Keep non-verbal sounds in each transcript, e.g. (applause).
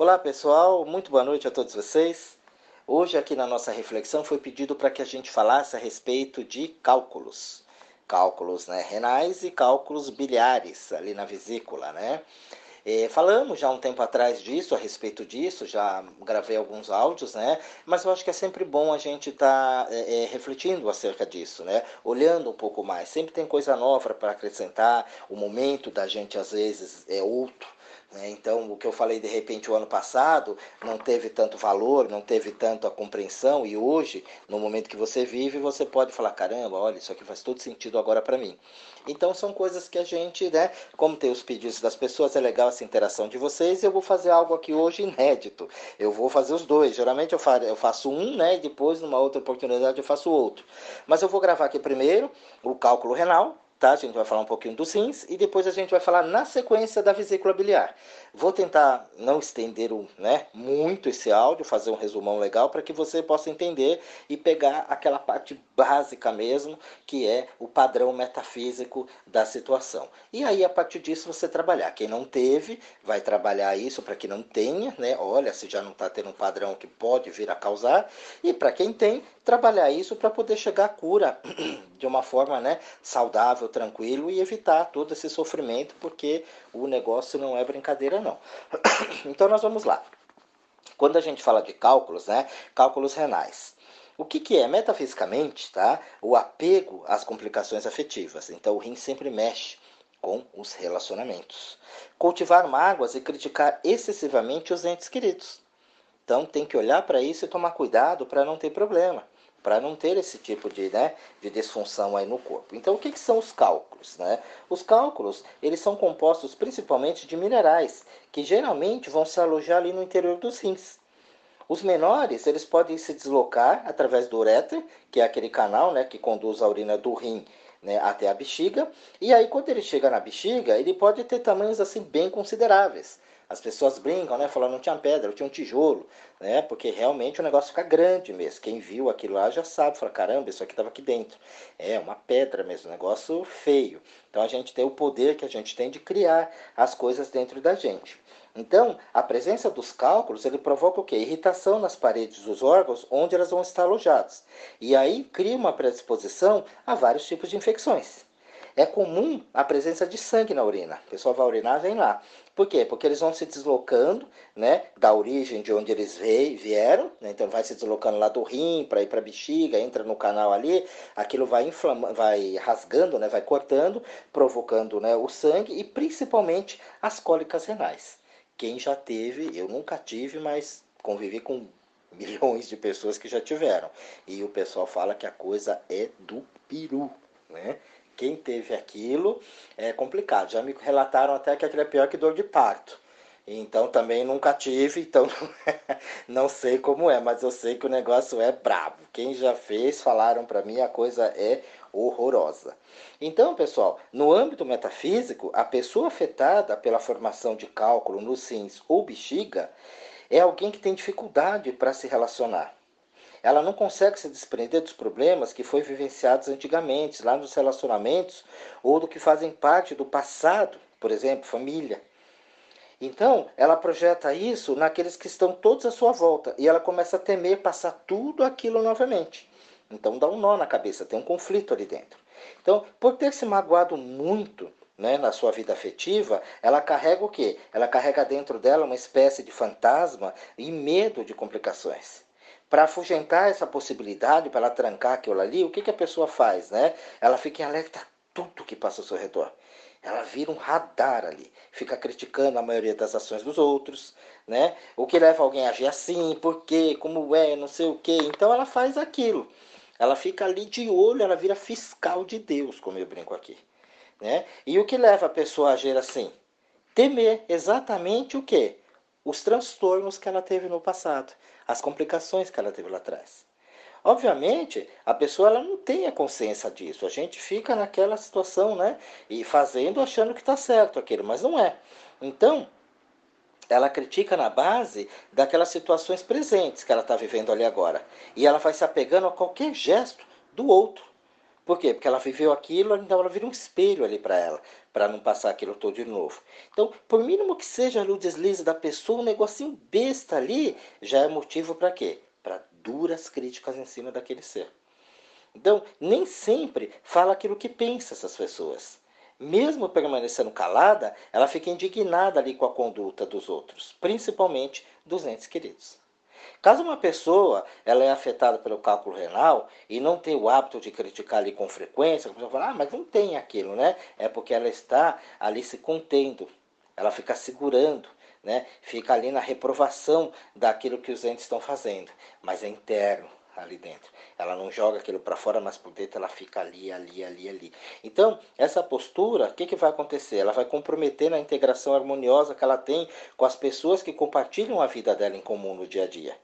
Olá pessoal, muito boa noite a todos vocês. Hoje aqui na nossa reflexão foi pedido para que a gente falasse a respeito de cálculos. Cálculos né, renais e cálculos biliares ali na vesícula, né? É, falamos já um tempo atrás disso, a respeito disso, já gravei alguns áudios, né? Mas eu acho que é sempre bom a gente estar tá, é, é, refletindo acerca disso, né? Olhando um pouco mais. Sempre tem coisa nova para acrescentar, o momento da gente às vezes é outro. Né? Então, o que eu falei de repente o ano passado não teve tanto valor, não teve tanto a compreensão, e hoje, no momento que você vive, você pode falar: caramba, olha, isso aqui faz todo sentido agora para mim. Então, são coisas que a gente, né, como tem os pedidos das pessoas, é legal essa interação de vocês. Eu vou fazer algo aqui hoje inédito. Eu vou fazer os dois. Geralmente eu faço um, né, e depois, numa outra oportunidade, eu faço outro. Mas eu vou gravar aqui primeiro o cálculo renal tá? A gente vai falar um pouquinho dos rins e depois a gente vai falar na sequência da vesícula biliar. Vou tentar não estender né, muito esse áudio, fazer um resumão legal para que você possa entender e pegar aquela parte básica mesmo, que é o padrão metafísico da situação. E aí, a partir disso, você trabalhar. Quem não teve, vai trabalhar isso para que não tenha, né? Olha, se já não está tendo um padrão que pode vir a causar. E para quem tem, trabalhar isso para poder chegar à cura (clears throat) de uma forma né, saudável, tranquilo e evitar todo esse sofrimento, porque o negócio não é brincadeira, não. (coughs) Então, nós vamos lá. Quando a gente fala de cálculos, né, cálculos renais. O que, que é? Metafisicamente, tá? o apego às complicações afetivas. Então, o rim sempre mexe com os relacionamentos. Cultivar mágoas e criticar excessivamente os entes queridos. Então, tem que olhar para isso e tomar cuidado para não ter problema para não ter esse tipo de, né, de disfunção aí no corpo. Então, o que, que, são os cálculos? Né? Os cálculos, eles são compostos principalmente de minerais, que geralmente vão se alojar ali no interior dos rins. Os menores, eles podem se deslocar através do ureter, que é aquele canal né, que conduz a urina do rim né, até a bexiga. E aí, quando ele chega na bexiga, ele pode ter tamanhos assim bem consideráveis. As pessoas brincam, né? Falando não tinha pedra, tinha um tijolo, né? Porque realmente o negócio fica grande mesmo. Quem viu aquilo lá já sabe, fala, caramba, isso aqui estava aqui dentro. É uma pedra mesmo, um negócio feio. Então a gente tem o poder que a gente tem de criar as coisas dentro da gente. Então, a presença dos cálculos, ele provoca o quê? Irritação nas paredes dos órgãos onde elas vão estar alojadas. E aí cria uma predisposição a vários tipos de infecções. É comum a presença de sangue na urina. O pessoal vai urinar, vem lá. Por quê? Porque eles vão se deslocando, né, da origem de onde eles vieram, né, então vai se deslocando lá do rim para ir para a bexiga, entra no canal ali, aquilo vai inflamando, vai rasgando, né, vai cortando, provocando, né, o sangue e principalmente as cólicas renais. Quem já teve, eu nunca tive, mas convivi com (laughs) milhões de pessoas que já tiveram. E o pessoal fala que a coisa é do peru, né? Quem teve aquilo é complicado. Já me relataram até que aquilo é pior que dor de parto. Então também nunca tive, então (laughs) não sei como é, mas eu sei que o negócio é brabo. Quem já fez, falaram para mim, a coisa é horrorosa. Então, pessoal, no âmbito metafísico, a pessoa afetada pela formação de cálculo nos rins ou bexiga é alguém que tem dificuldade para se relacionar ela não consegue se desprender dos problemas que foi vivenciados antigamente, lá nos relacionamentos, ou do que fazem parte do passado, por exemplo, família. Então, ela projeta isso naqueles que estão todos à sua volta, e ela começa a temer passar tudo aquilo novamente. Então, dá um nó na cabeça, tem um conflito ali dentro. Então, por ter se magoado muito né, na sua vida afetiva, ela carrega o quê? Ela carrega dentro dela uma espécie de fantasma e medo de complicações para afugentar essa possibilidade, para ela trancar aquilo ali, o que, que a pessoa faz? Né? Ela fica em alerta a tudo que passa ao seu redor. Ela vira um radar ali, fica criticando a maioria das ações dos outros, né? O que leva alguém a agir assim, por quê, como é, não sei o quê. Então ela faz aquilo. Ela fica ali de olho, ela vira fiscal de Deus, como eu brinco aqui. Né? E o que leva a pessoa a agir assim? Temer exatamente o quê? Os transtornos que ela teve no passado as complicações que ela teve lá atrás. Obviamente, a pessoa ela não tem a consciência disso. A gente fica naquela situação, né? E fazendo, achando que está certo aquilo, mas não é. Então, ela critica na base daquelas situações presentes que ela está vivendo ali agora. E ela vai se apegando a qualquer gesto do outro Por quê? Porque ela viveu aquilo, então ela vira um espelho ali para ela, para não passar aquilo todo de novo. Então, por mínimo que seja o deslize da pessoa, um negocinho besta ali, já é motivo para quê? Para duras críticas em cima daquele ser. Então, nem sempre fala aquilo que pensa essas pessoas. Mesmo permanecendo calada, ela fica indignada ali com a conduta dos outros, principalmente dos entes queridos. Caso uma pessoa ela é afetada pelo cálculo renal e não tem o hábito de criticar ali com frequência, a pessoa fala, ah, mas não tem aquilo, né? É porque ela está ali se contendo, ela fica segurando, né? Fica ali na reprovação daquilo que os entes estão fazendo, mas é interno ali dentro. Ela não joga aquilo para fora, mas por dentro ela fica ali, ali, ali, ali. Então, essa postura, o que, que vai acontecer? Ela vai comprometer na integração harmoniosa que ela tem com as pessoas que compartilham a vida dela em comum no dia a dia.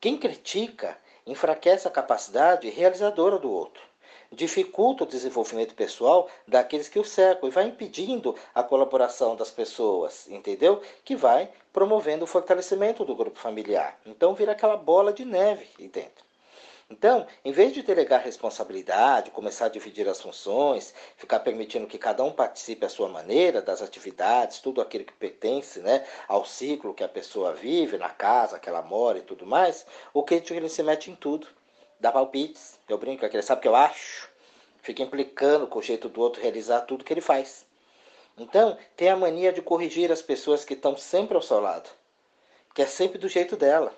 Quem critica enfraquece a capacidade realizadora do outro, dificulta o desenvolvimento pessoal daqueles que o cercam e vai impedindo a colaboração das pessoas, entendeu? Que vai promovendo o fortalecimento do grupo familiar. Então vira aquela bola de neve dentro. Então, em vez de delegar responsabilidade, começar a dividir as funções, ficar permitindo que cada um participe à sua maneira das atividades, tudo aquilo que pertence né, ao ciclo que a pessoa vive, na casa que ela mora e tudo mais, o crítico ele se mete em tudo. Dá palpites, eu brinco, ele sabe o que eu acho, fica implicando com o jeito do outro realizar tudo que ele faz. Então, tem a mania de corrigir as pessoas que estão sempre ao seu lado, que é sempre do jeito dela.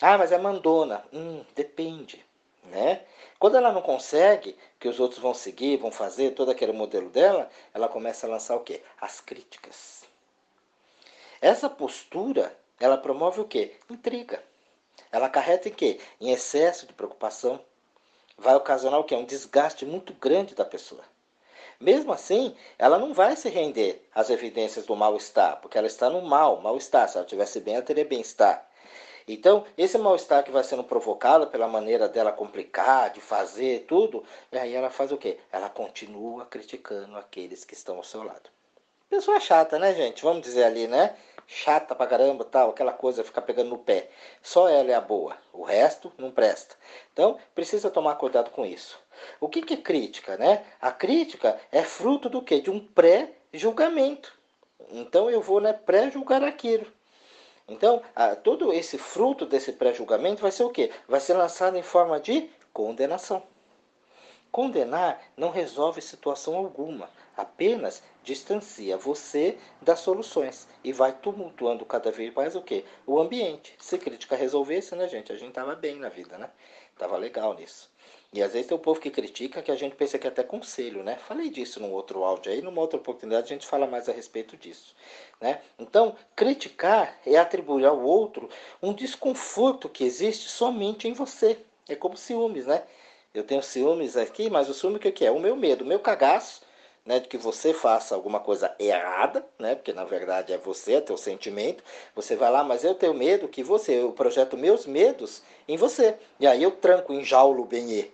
Ah, mas é mandona. Hum, depende, né? Quando ela não consegue, que os outros vão seguir, vão fazer todo aquele modelo dela, ela começa a lançar o quê? As críticas. Essa postura, ela promove o quê? Intriga. Ela acarreta em quê? Em excesso de preocupação. Vai ocasionar o quê? Um desgaste muito grande da pessoa. Mesmo assim, ela não vai se render às evidências do mal-estar, porque ela está no mal, mal-estar. Se ela estivesse bem, ela teria bem-estar. Então, esse mal-estar que vai sendo provocado pela maneira dela complicar, de fazer tudo, e aí ela faz o quê? Ela continua criticando aqueles que estão ao seu lado. Pessoa chata, né, gente? Vamos dizer ali, né? Chata pra caramba, tal, aquela coisa, ficar pegando no pé. Só ela é a boa, o resto não presta. Então, precisa tomar cuidado com isso. O que, que é crítica, né? A crítica é fruto do quê? De um pré-julgamento. Então, eu vou né, pré-julgar aquilo. Então, todo esse fruto desse pré-julgamento vai ser o quê? Vai ser lançado em forma de condenação. Condenar não resolve situação alguma, apenas distancia você das soluções e vai tumultuando cada vez mais o quê? O ambiente. Se crítica resolvesse, né, gente? A gente tava bem na vida, né? Tava legal nisso. E às vezes tem o povo que critica que a gente pensa que é até conselho, né? Falei disso num outro áudio aí, numa outra oportunidade a gente fala mais a respeito disso, né? Então, criticar é atribuir ao outro um desconforto que existe somente em você. É como ciúmes, né? Eu tenho ciúmes aqui, mas o ciúme o que é? O meu medo, o meu cagaço, né, de que você faça alguma coisa errada, né, porque na verdade é você, é teu sentimento, você vai lá, mas eu tenho medo que você, eu projeto meus medos em você, e aí eu tranco, enjaulo o benê,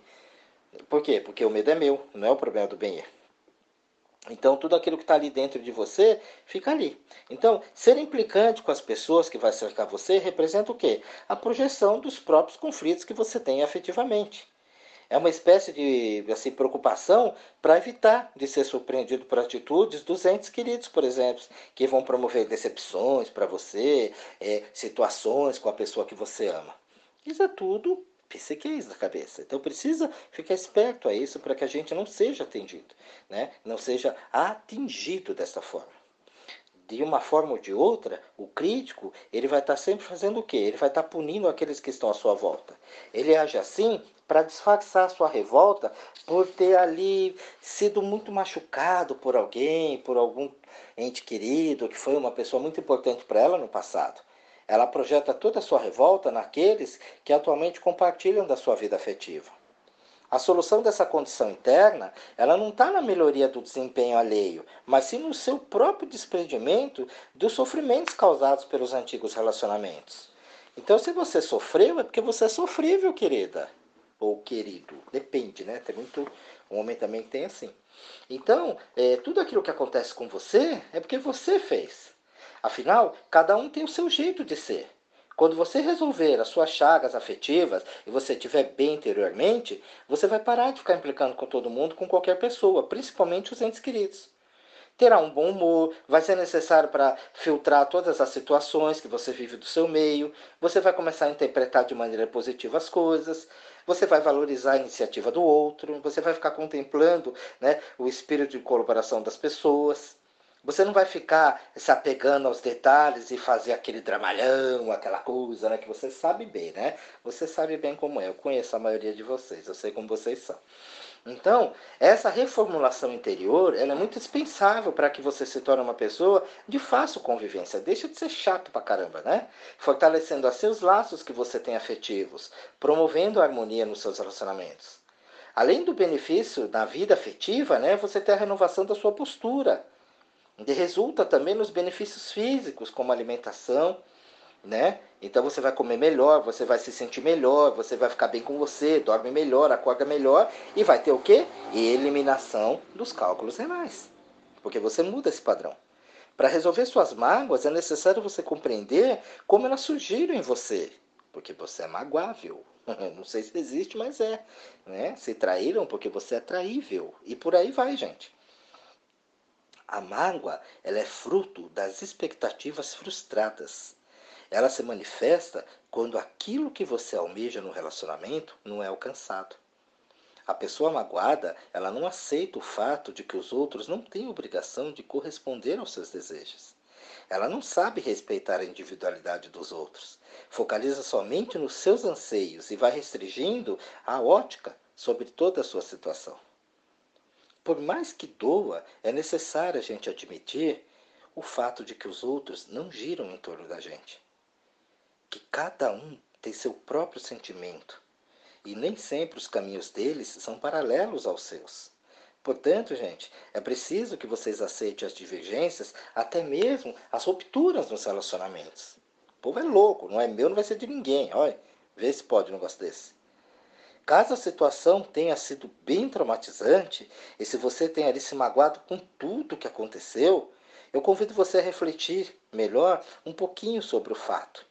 por quê? Porque o medo é meu, não é o problema do bem Então, tudo aquilo que está ali dentro de você fica ali. Então, ser implicante com as pessoas que vai cercar você representa o quê? A projeção dos próprios conflitos que você tem afetivamente. É uma espécie de assim, preocupação para evitar de ser surpreendido por atitudes dos entes queridos, por exemplo, que vão promover decepções para você, é, situações com a pessoa que você ama. Isso é tudo psiqueis da cabeça. Então precisa ficar esperto a isso para que a gente não seja atendido, né? não seja atingido dessa forma. De uma forma ou de outra, o crítico ele vai estar sempre fazendo o quê? Ele vai estar punindo aqueles que estão à sua volta. Ele age assim para disfarçar a sua revolta por ter ali sido muito machucado por alguém, por algum ente querido, que foi uma pessoa muito importante para ela no passado. Ela projeta toda a sua revolta naqueles que atualmente compartilham da sua vida afetiva. A solução dessa condição interna, ela não está na melhoria do desempenho alheio, mas sim no seu próprio desprendimento dos sofrimentos causados pelos antigos relacionamentos. Então, se você sofreu, é porque você é sofrível, querida. Ou querido. Depende, né? Tem muito. Um homem também tem assim. Então, é, tudo aquilo que acontece com você é porque você fez. Afinal, cada um tem o seu jeito de ser. Quando você resolver as suas chagas afetivas e você estiver bem interiormente, você vai parar de ficar implicando com todo mundo, com qualquer pessoa, principalmente os entes queridos. Terá um bom humor, vai ser necessário para filtrar todas as situações que você vive do seu meio, você vai começar a interpretar de maneira positiva as coisas, você vai valorizar a iniciativa do outro, você vai ficar contemplando né, o espírito de colaboração das pessoas. Você não vai ficar se apegando aos detalhes e fazer aquele dramalhão, aquela coisa, né? Que você sabe bem, né? Você sabe bem como é. Eu conheço a maioria de vocês, eu sei como vocês são. Então, essa reformulação interior ela é muito dispensável para que você se torne uma pessoa de fácil convivência. Deixa de ser chato pra caramba, né? Fortalecendo a seus laços que você tem afetivos, promovendo a harmonia nos seus relacionamentos. Além do benefício na vida afetiva, né, você tem a renovação da sua postura e resulta também nos benefícios físicos, como alimentação, né? Então você vai comer melhor, você vai se sentir melhor, você vai ficar bem com você, dorme melhor, acorda melhor e vai ter o quê? Eliminação dos cálculos renais. Porque você muda esse padrão. Para resolver suas mágoas é necessário você compreender como elas surgiram em você, porque você é magoável. (laughs) Não sei se existe, mas é, né? Se traíram porque você é traível e por aí vai, gente. A mágoa ela é fruto das expectativas frustradas. Ela se manifesta quando aquilo que você almeja no relacionamento não é alcançado. A pessoa magoada, ela não aceita o fato de que os outros não têm obrigação de corresponder aos seus desejos. Ela não sabe respeitar a individualidade dos outros. Focaliza somente nos seus anseios e vai restringindo a ótica sobre toda a sua situação. Por mais que doa, é necessário a gente admitir o fato de que os outros não giram em torno da gente. Que cada um tem seu próprio sentimento e nem sempre os caminhos deles são paralelos aos seus. Portanto, gente, é preciso que vocês aceitem as divergências, até mesmo as rupturas nos relacionamentos. O povo é louco, não é meu, não vai ser de ninguém. Olha, vê se pode um negócio desse. Caso a situação tenha sido bem traumatizante e se você tenha ali se magoado com tudo que aconteceu, eu convido você a refletir melhor um pouquinho sobre o fato.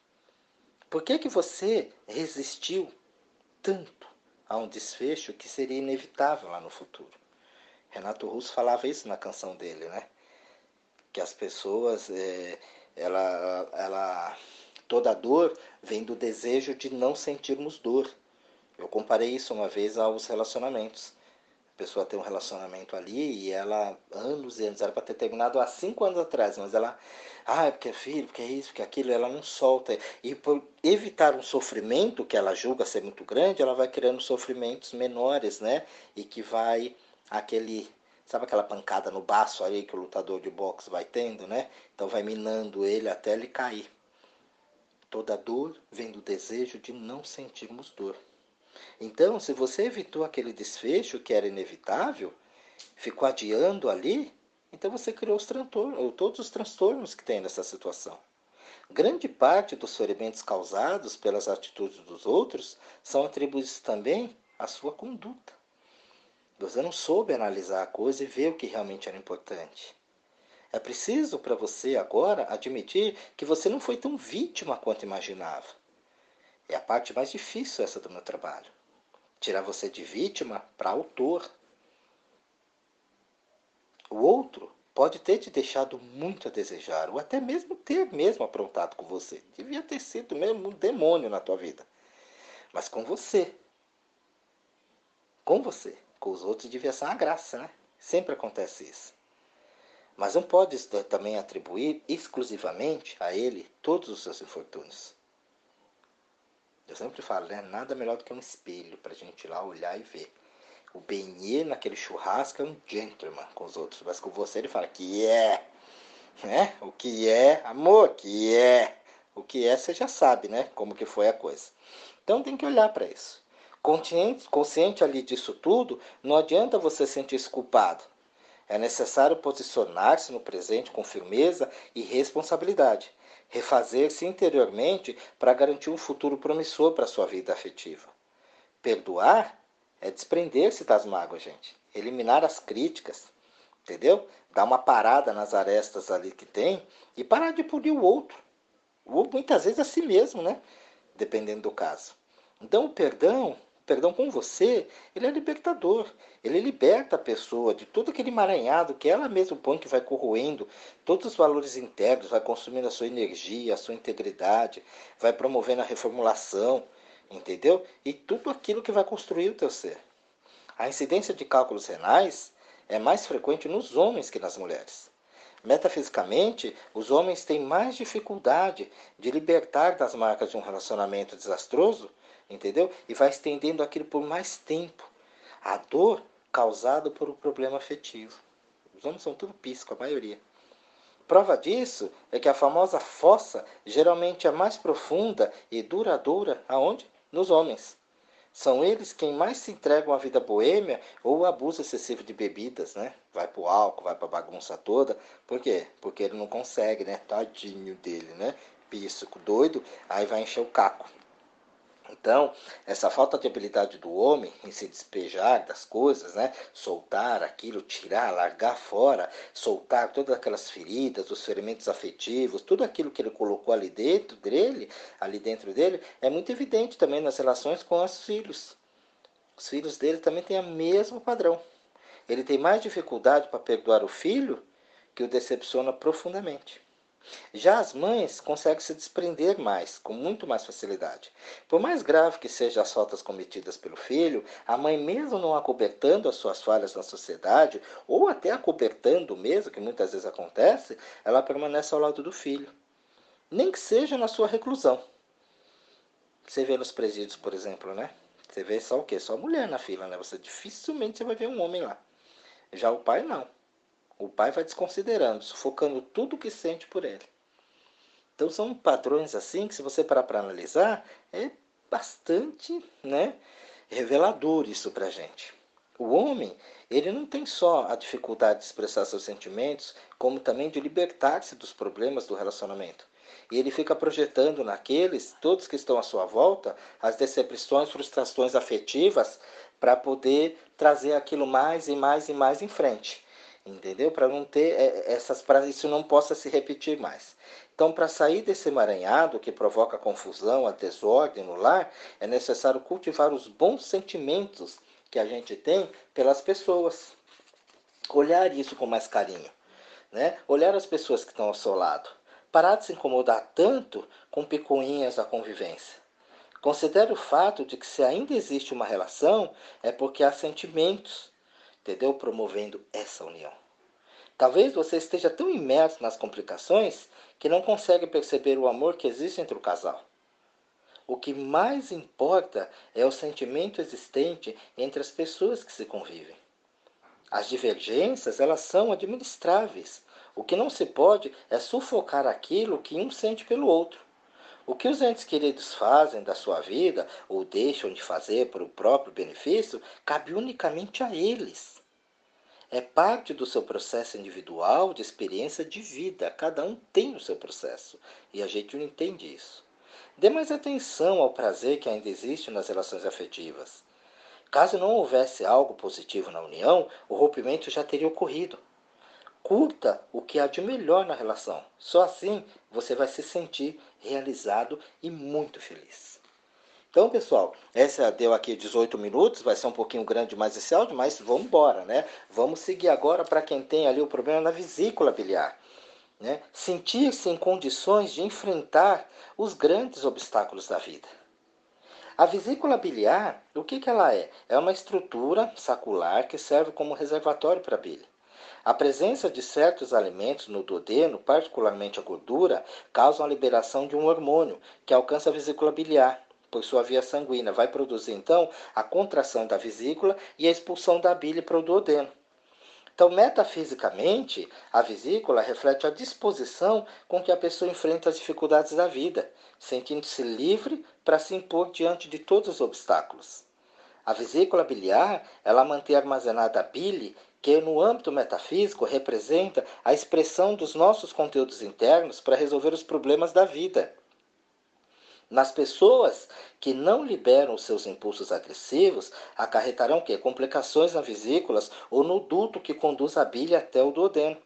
Por que, que você resistiu tanto a um desfecho que seria inevitável lá no futuro? Renato Russo falava isso na canção dele, né? Que as pessoas, é, ela, ela, toda dor vem do desejo de não sentirmos dor. Eu comparei isso uma vez aos relacionamentos. A pessoa tem um relacionamento ali e ela, anos e anos, era para ter terminado há cinco anos atrás, mas ela, ah, é porque é filho, porque é isso, porque é aquilo, ela não solta. E por evitar um sofrimento que ela julga ser muito grande, ela vai criando sofrimentos menores, né? E que vai aquele sabe aquela pancada no baço aí que o lutador de boxe vai tendo, né? Então vai minando ele até ele cair. Toda dor vem do desejo de não sentirmos dor. Então, se você evitou aquele desfecho que era inevitável, ficou adiando ali, então você criou os transtornos, todos os transtornos que tem nessa situação. Grande parte dos ferimentos causados pelas atitudes dos outros são atribuídos também à sua conduta. Você não soube analisar a coisa e ver o que realmente era importante. É preciso para você agora admitir que você não foi tão vítima quanto imaginava. É a parte mais difícil essa do meu trabalho tirar você de vítima para autor. O outro pode ter te deixado muito a desejar, ou até mesmo ter mesmo aprontado com você. Devia ter sido mesmo um demônio na tua vida. Mas com você. Com você. Com os outros devia ser uma graça, né? Sempre acontece isso. Mas não pode também atribuir exclusivamente a ele todos os seus infortúnios. Eu sempre falo, né? Nada melhor do que um espelho para a gente ir lá olhar e ver. O Benê naquele churrasco é um gentleman com os outros, mas com você ele fala que é, né? O que é, amor, que é. O que é, você já sabe, né? Como que foi a coisa. Então tem que olhar para isso. Consciente, consciente ali disso tudo, não adianta você sentir-se culpado. É necessário posicionar-se no presente com firmeza e responsabilidade refazer-se interiormente para garantir um futuro promissor para sua vida afetiva. Perdoar é desprender-se das mágoas, gente. Eliminar as críticas, entendeu? Dar uma parada nas arestas ali que tem e parar de punir o outro. ou muitas vezes a si mesmo, né? Dependendo do caso. Então, o perdão, perdão com você, ele é libertador. Ele liberta a pessoa de todo aquele emaranhado que ela mesma põe, que vai corroendo todos os valores internos, vai consumindo a sua energia, a sua integridade, vai promovendo a reformulação, entendeu? E tudo aquilo que vai construir o teu ser. A incidência de cálculos renais é mais frequente nos homens que nas mulheres. Metafisicamente, os homens têm mais dificuldade de libertar das marcas de um relacionamento desastroso entendeu? E vai estendendo aquilo por mais tempo. A dor causada por um problema afetivo. Os homens são tudo pisco, a maioria. Prova disso é que a famosa fossa geralmente é mais profunda e duradoura aonde? Nos homens. São eles quem mais se entregam à vida boêmia ou abuso excessivo de bebidas, né? Vai pro álcool, vai pra bagunça toda. Por quê? Porque ele não consegue, né? Tadinho dele, né? Pisco, doido, aí vai encher o caco. Então, essa falta de habilidade do homem em se despejar das coisas, né? soltar aquilo, tirar, largar fora, soltar todas aquelas feridas, os ferimentos afetivos, tudo aquilo que ele colocou ali dentro dele, ali dentro dele, é muito evidente também nas relações com os filhos. Os filhos dele também têm o mesmo padrão. Ele tem mais dificuldade para perdoar o filho que o decepciona profundamente. Já as mães conseguem se desprender mais, com muito mais facilidade. Por mais grave que sejam as faltas cometidas pelo filho, a mãe, mesmo não acobertando as suas falhas na sociedade, ou até acobertando mesmo, que muitas vezes acontece, ela permanece ao lado do filho. Nem que seja na sua reclusão. Você vê nos presídios, por exemplo, né? Você vê só o quê? Só mulher na fila, né? Você dificilmente você vai ver um homem lá. Já o pai não. O pai vai desconsiderando, sufocando tudo que sente por ele. Então são padrões assim que se você parar para analisar, é bastante, né, revelador isso para a gente. O homem, ele não tem só a dificuldade de expressar seus sentimentos, como também de libertar-se dos problemas do relacionamento. E ele fica projetando naqueles, todos que estão à sua volta, as decepções, frustrações afetivas, para poder trazer aquilo mais e mais e mais em frente entendeu? Para não ter é, essas para isso não possa se repetir mais. Então, para sair desse emaranhado que provoca confusão, a desordem no lar, é necessário cultivar os bons sentimentos que a gente tem pelas pessoas. Olhar isso com mais carinho, né? Olhar as pessoas que estão ao seu lado. Parar de se incomodar tanto com picuinhas da convivência. Considere o fato de que se ainda existe uma relação, é porque há sentimentos, entendeu? Promovendo essa união. Talvez você esteja tão imerso nas complicações que não consegue perceber o amor que existe entre o casal. O que mais importa é o sentimento existente entre as pessoas que se convivem. As divergências, elas são administráveis. O que não se pode é sufocar aquilo que um sente pelo outro. O que os entes queridos fazem da sua vida ou deixam de fazer por o próprio benefício cabe unicamente a eles é parte do seu processo individual de experiência de vida. Cada um tem o seu processo e a gente não entende isso. Dê mais atenção ao prazer que ainda existe nas relações afetivas. Caso não houvesse algo positivo na união, o rompimento já teria ocorrido. Curta o que há de melhor na relação. Só assim você vai se sentir realizado e muito feliz. Então, pessoal, essa deu aqui 18 minutos, vai ser um pouquinho grande mais esse áudio, mas vamos embora, né? Vamos seguir agora para quem tem ali o problema na vesícula biliar. Né? Sentir-se em condições de enfrentar os grandes obstáculos da vida. A vesícula biliar, o que, que ela é? É uma estrutura sacular que serve como reservatório para a bile. A presença de certos alimentos no duodeno, particularmente a gordura, causa a liberação de um hormônio que alcança a vesícula biliar por sua via sanguínea, vai produzir então a contração da vesícula e a expulsão da bile para o duodeno. Então, metafisicamente, a vesícula reflete a disposição com que a pessoa enfrenta as dificuldades da vida, sentindo-se livre para se impor diante de todos os obstáculos. A vesícula biliar, ela mantém armazenada a bile, que no âmbito metafísico representa a expressão dos nossos conteúdos internos para resolver os problemas da vida. Nas pessoas que não liberam os seus impulsos agressivos, acarretarão que complicações nas vesículas ou no duto que conduz a bile até o duodeno.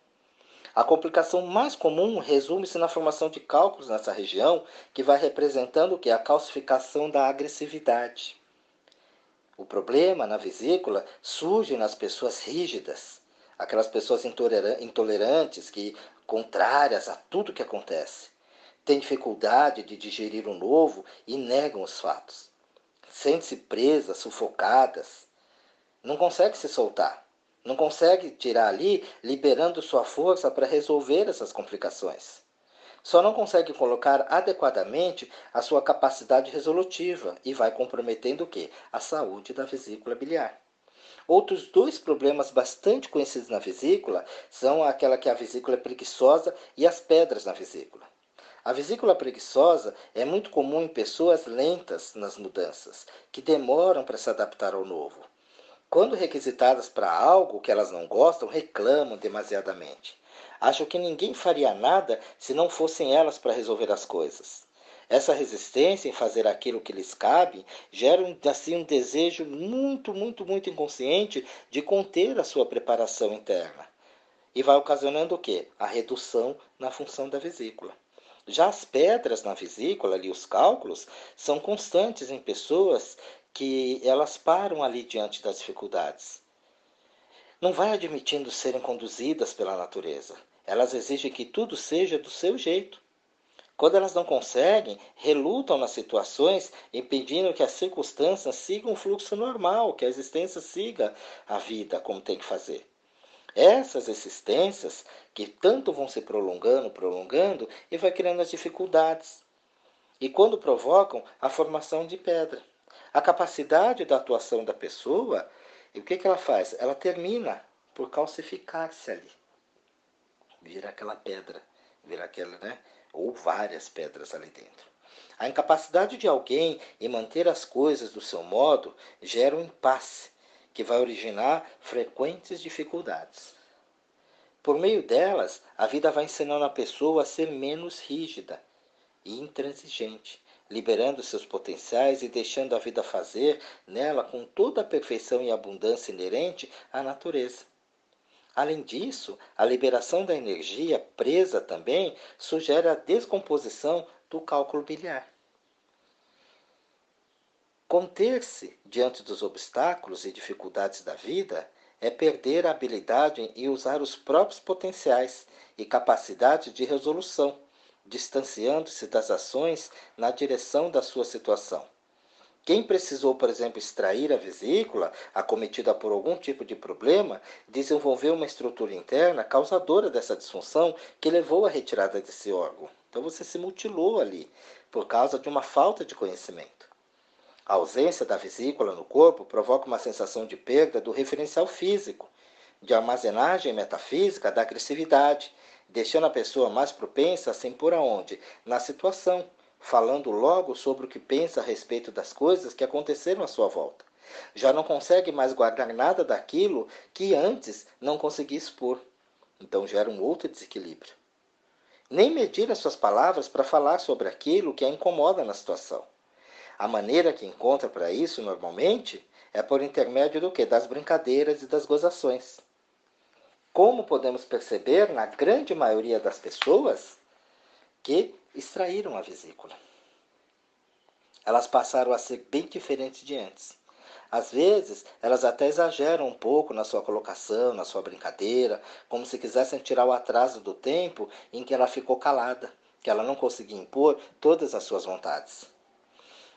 A complicação mais comum resume-se na formação de cálculos nessa região, que vai representando que? A calcificação da agressividade. O problema na vesícula surge nas pessoas rígidas, aquelas pessoas intolerantes, que contrárias a tudo que acontece, têm dificuldade de digerir o novo e negam os fatos. Sentem-se presas, sufocadas, não conseguem se soltar. Não consegue tirar ali, liberando sua força para resolver essas complicações. Só não consegue colocar adequadamente a sua capacidade resolutiva e vai comprometendo o quê? A saúde da vesícula biliar. Outros dois problemas bastante conhecidos na vesícula são aquela que a vesícula é preguiçosa e as pedras na vesícula. A vesícula preguiçosa é muito comum em pessoas lentas nas mudanças, que demoram para se adaptar ao novo quando requisitadas para algo que elas não gostam, reclamam demasiadamente. Acham que ninguém faria nada se não fossem elas para resolver as coisas. Essa resistência em fazer aquilo que lhes cabe gera assim um desejo muito, muito, muito inconsciente de conter a sua preparação interna. E vai ocasionando o quê? A redução na função da vesícula. Já as pedras na vesícula, ali os cálculos, são constantes em pessoas que elas param ali diante das dificuldades. Não vai admitindo serem conduzidas pela natureza. Elas exigem que tudo seja do seu jeito. Quando elas não conseguem, relutam nas situações, impedindo que as circunstâncias sigam o fluxo normal, que a existência siga a vida como tem que fazer. Essas existências que tanto vão se prolongando, prolongando, e vai criando as dificuldades. E quando provocam a formação de pedra. A capacidade da atuação da pessoa, e o que, que ela faz? Ela termina por calcificar-se ali. Vira aquela pedra, vira aquela, né? Ou várias pedras ali dentro. A incapacidade de alguém em manter as coisas do seu modo gera um impasse, que vai originar frequentes dificuldades. Por meio delas, a vida vai ensinando a pessoa a ser menos rígida e intransigente, liberando seus potenciais e deixando a vida fazer nela com toda a perfeição e abundância inerente à natureza. Além disso, a liberação da energia presa também sugere a descomposição do cálculo biliar. Conter-se diante dos obstáculos e dificuldades da vida é perder a habilidade em usar os próprios potenciais e capacidade de resolução distanciando-se das ações na direção da sua situação. Quem precisou, por exemplo, extrair a vesícula, acometida por algum tipo de problema, desenvolveu uma estrutura interna causadora dessa disfunção que levou à retirada desse órgão. Então você se mutilou ali por causa de uma falta de conhecimento. A ausência da vesícula no corpo provoca uma sensação de perda do referencial físico, de armazenagem metafísica da agressividade, deixando a pessoa mais propensa a se impor aonde? Na situação, falando logo sobre o que pensa a respeito das coisas que aconteceram à sua volta. Já não consegue mais guardar nada daquilo que antes não conseguia expor. Então gera um outro desequilíbrio. Nem medir as suas palavras para falar sobre aquilo que a incomoda na situação. A maneira que encontra para isso normalmente é por intermédio do que? Das brincadeiras e das gozações como podemos perceber na grande maioria das pessoas que extraíram a vesícula. Elas passaram a ser bem diferentes de antes. Às vezes, elas até exageram um pouco na sua colocação, na sua brincadeira, como se quisessem tirar o atraso do tempo em que ela ficou calada, que ela não conseguia impor todas as suas vontades.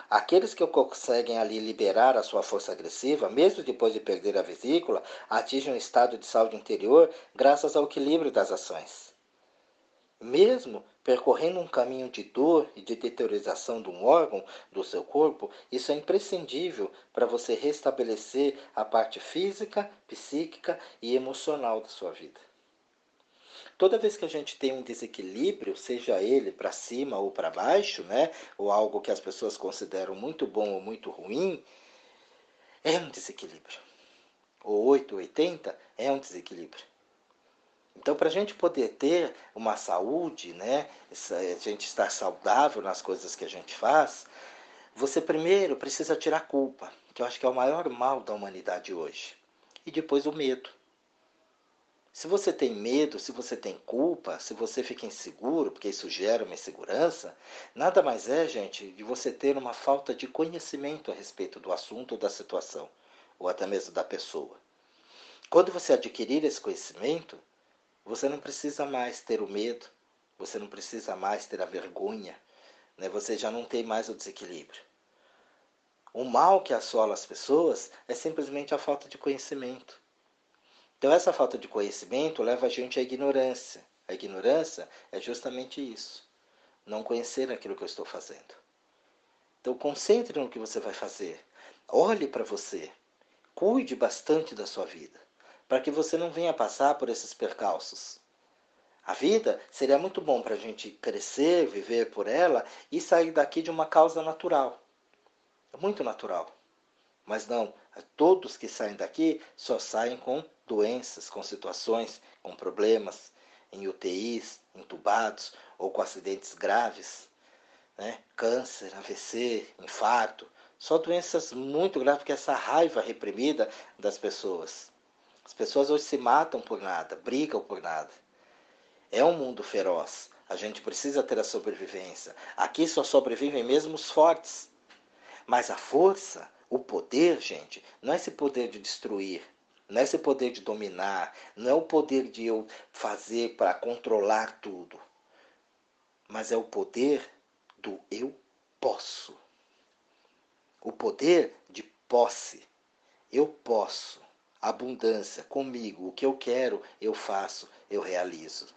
Aqueles que conseguem ali liberar a sua força agressiva, mesmo depois de perder a vesícula, atingem um estado de saúde interior graças ao equilíbrio das ações. Mesmo percorrendo um caminho de dor e de deteriorização de um órgão do seu corpo, isso é imprescindível para você restabelecer a parte física, psíquica e emocional da sua vida. Toda vez que a gente tem um desequilíbrio, seja ele para cima ou para baixo, né, ou algo que as pessoas consideram muito bom ou muito ruim, é um desequilíbrio. O 880 é um desequilíbrio. Então, para a gente poder ter uma saúde, né, a gente estar saudável nas coisas que a gente faz, você primeiro precisa tirar a culpa, que eu acho que é o maior mal da humanidade hoje. E depois o medo. Se você tem medo, se você tem culpa, se você fica inseguro, porque isso gera uma insegurança, nada mais é, gente, de você ter uma falta de conhecimento a respeito do assunto ou da situação, ou até mesmo da pessoa. Quando você adquirir esse conhecimento, você não precisa mais ter o medo, você não precisa mais ter a vergonha, né? você já não tem mais o desequilíbrio. O mal que assola as pessoas é simplesmente a falta de conhecimento. Então, essa falta de conhecimento leva a gente à ignorância. A ignorância é justamente isso: não conhecer aquilo que eu estou fazendo. Então, concentre no que você vai fazer. Olhe para você. Cuide bastante da sua vida, para que você não venha passar por esses percalços. A vida seria muito bom para a gente crescer, viver por ela e sair daqui de uma causa natural. É muito natural. Mas não, todos que saem daqui só saem com doenças, com situações, com problemas, em UTIs, entubados ou com acidentes graves, né? câncer, AVC, infarto. Só doenças muito graves, porque essa raiva reprimida das pessoas. As pessoas hoje se matam por nada, brigam por nada. É um mundo feroz. A gente precisa ter a sobrevivência. Aqui só sobrevivem mesmo os fortes. Mas a força o poder, gente, não é esse poder de destruir, não é esse poder de dominar, não é o poder de eu fazer para controlar tudo, mas é o poder do eu posso. O poder de posse. Eu posso. Abundância comigo. O que eu quero, eu faço, eu realizo.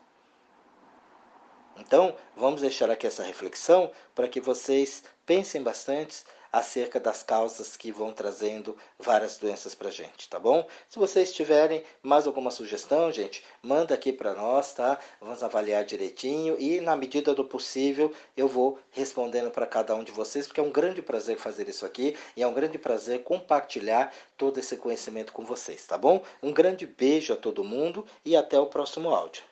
Então, vamos deixar aqui essa reflexão para que vocês pensem bastante acerca das causas que vão trazendo várias doenças para gente, tá bom? Se vocês tiverem mais alguma sugestão, gente, manda aqui para nós, tá? Vamos avaliar direitinho e, na medida do possível, eu vou respondendo para cada um de vocês, porque é um grande prazer fazer isso aqui e é um grande prazer compartilhar todo esse conhecimento com vocês, tá bom? Um grande beijo a todo mundo e até o próximo áudio.